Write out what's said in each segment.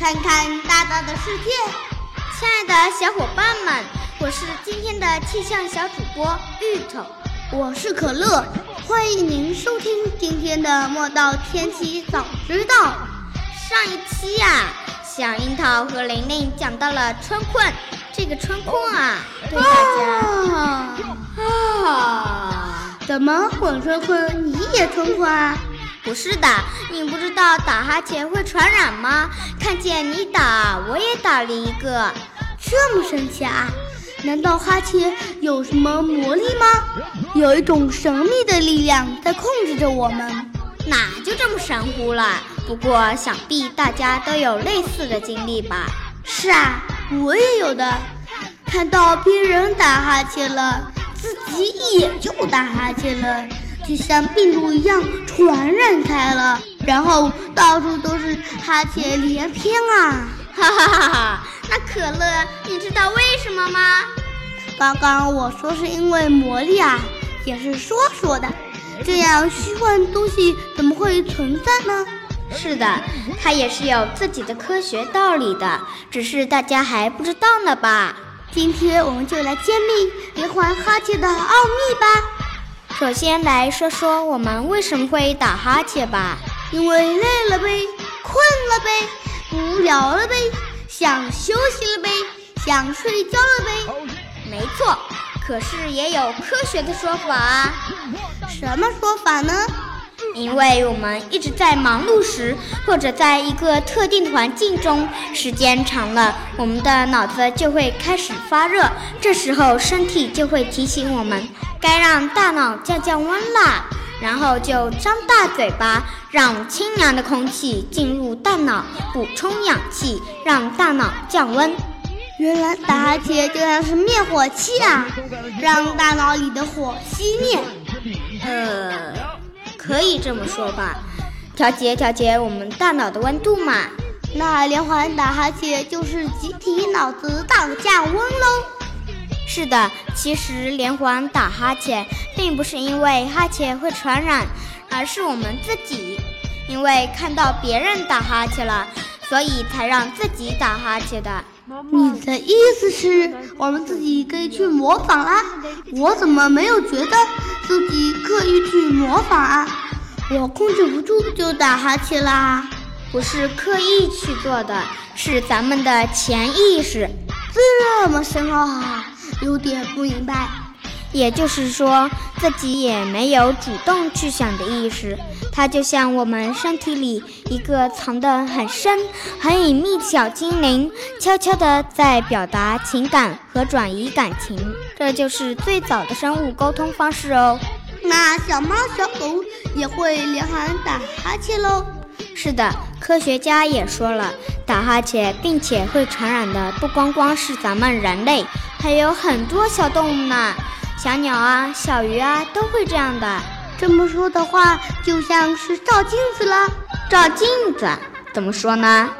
看看大大的世界，亲爱的小伙伴们，我是今天的气象小主播芋头，我是可乐，欢迎您收听今天的莫道天气早知道。上一期呀，小樱桃和玲玲讲到了春困，这个春困啊，对大家啊，怎么我春困你也春困啊？不是的，你不知道打哈欠会传染吗？看见你打，我也打了一个，这么神奇啊？难道哈欠有什么魔力吗？有一种神秘的力量在控制着我们？哪就这么神乎了？不过想必大家都有类似的经历吧？是啊，我也有的。看到别人打哈欠了，自己也就打哈欠了。就像病毒一样传染开了，然后到处都是哈欠连篇啊！哈哈哈哈！那可乐，你知道为什么吗？刚刚我说是因为魔力啊，也是说说的。这样虚幻东西怎么会存在呢？是的，它也是有自己的科学道理的，只是大家还不知道呢吧？今天我们就来揭秘连环哈欠的奥秘吧。首先来说说我们为什么会打哈欠吧，因为累了呗，困了呗，无聊了呗，想休息了呗，想睡觉了呗。没错，可是也有科学的说法啊。什么说法呢？因为我们一直在忙碌时，或者在一个特定的环境中，时间长了，我们的脑子就会开始发热，这时候身体就会提醒我们。该让大脑降降温啦，然后就张大嘴巴，让清凉的空气进入大脑，补充氧气，让大脑降温。原来打哈欠就像是灭火器啊，让大脑里的火熄灭。呃，可以这么说吧，调节调节我们大脑的温度嘛。那连环打哈欠就是集体脑子大降温喽。是的，其实连环打哈欠并不是因为哈欠会传染，而是我们自己因为看到别人打哈欠了，所以才让自己打哈欠的。你的意思是我们自己可以去模仿啦？我怎么没有觉得自己刻意去模仿啊？我控制不住就打哈欠啦，不是刻意去做的，是咱们的潜意识，这么深奥啊！有点不明白，也就是说自己也没有主动去想的意识，它就像我们身体里一个藏得很深、很隐秘的小精灵，悄悄地在表达情感和转移感情。这就是最早的生物沟通方式哦。那小猫、小狗也会连环打哈欠喽？是的，科学家也说了，打哈欠并且会传染的不光光是咱们人类。还有很多小动物呢，小鸟啊、小鱼啊都会这样的。这么说的话，就像是照镜子了。照镜子怎么说呢？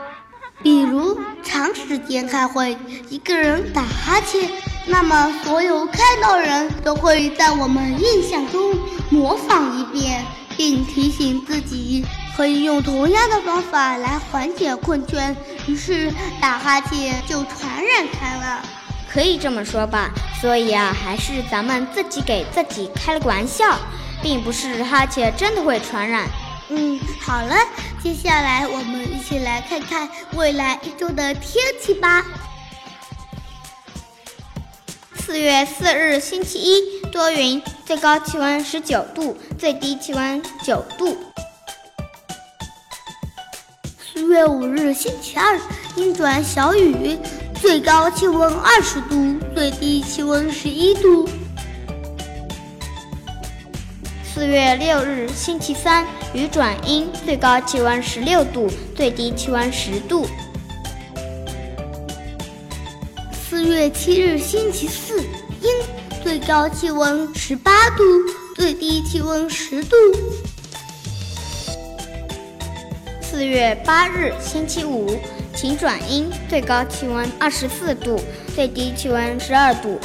比如长时间开会，一个人打哈欠，那么所有看到人都会在我们印象中模仿一遍，并提醒自己可以用同样的方法来缓解困倦，于是打哈欠就传染开了。可以这么说吧，所以啊，还是咱们自己给自己开了个玩笑，并不是哈欠真的会传染。嗯，好了，接下来我们一起来看看未来一周的天气吧。四月四日星期一，多云，最高气温十九度，最低气温九度。四月五日星期二，阴转小雨。最高气温二十度，最低气温十一度。四月六日，星期三，雨转阴，最高气温十六度，最低气温十度。四月七日，星期四，阴，最高气温十八度，最低气温十度。四月八日，星期五，晴转阴，最高气温二十四度，最低气温十二度。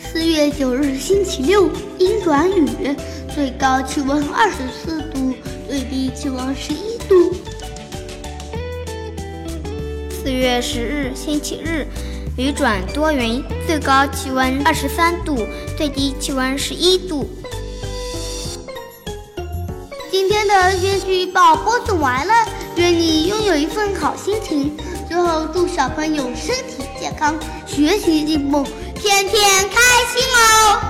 四月九日，星期六，阴转雨，最高气温二十四度，最低气温十一度。四月十日，星期日，雨转多云，最高气温二十三度，最低气温十一度。今天的天气预报播送完了，愿你拥有一份好心情。最后，祝小朋友身体健康，学习进步，天天开心哦！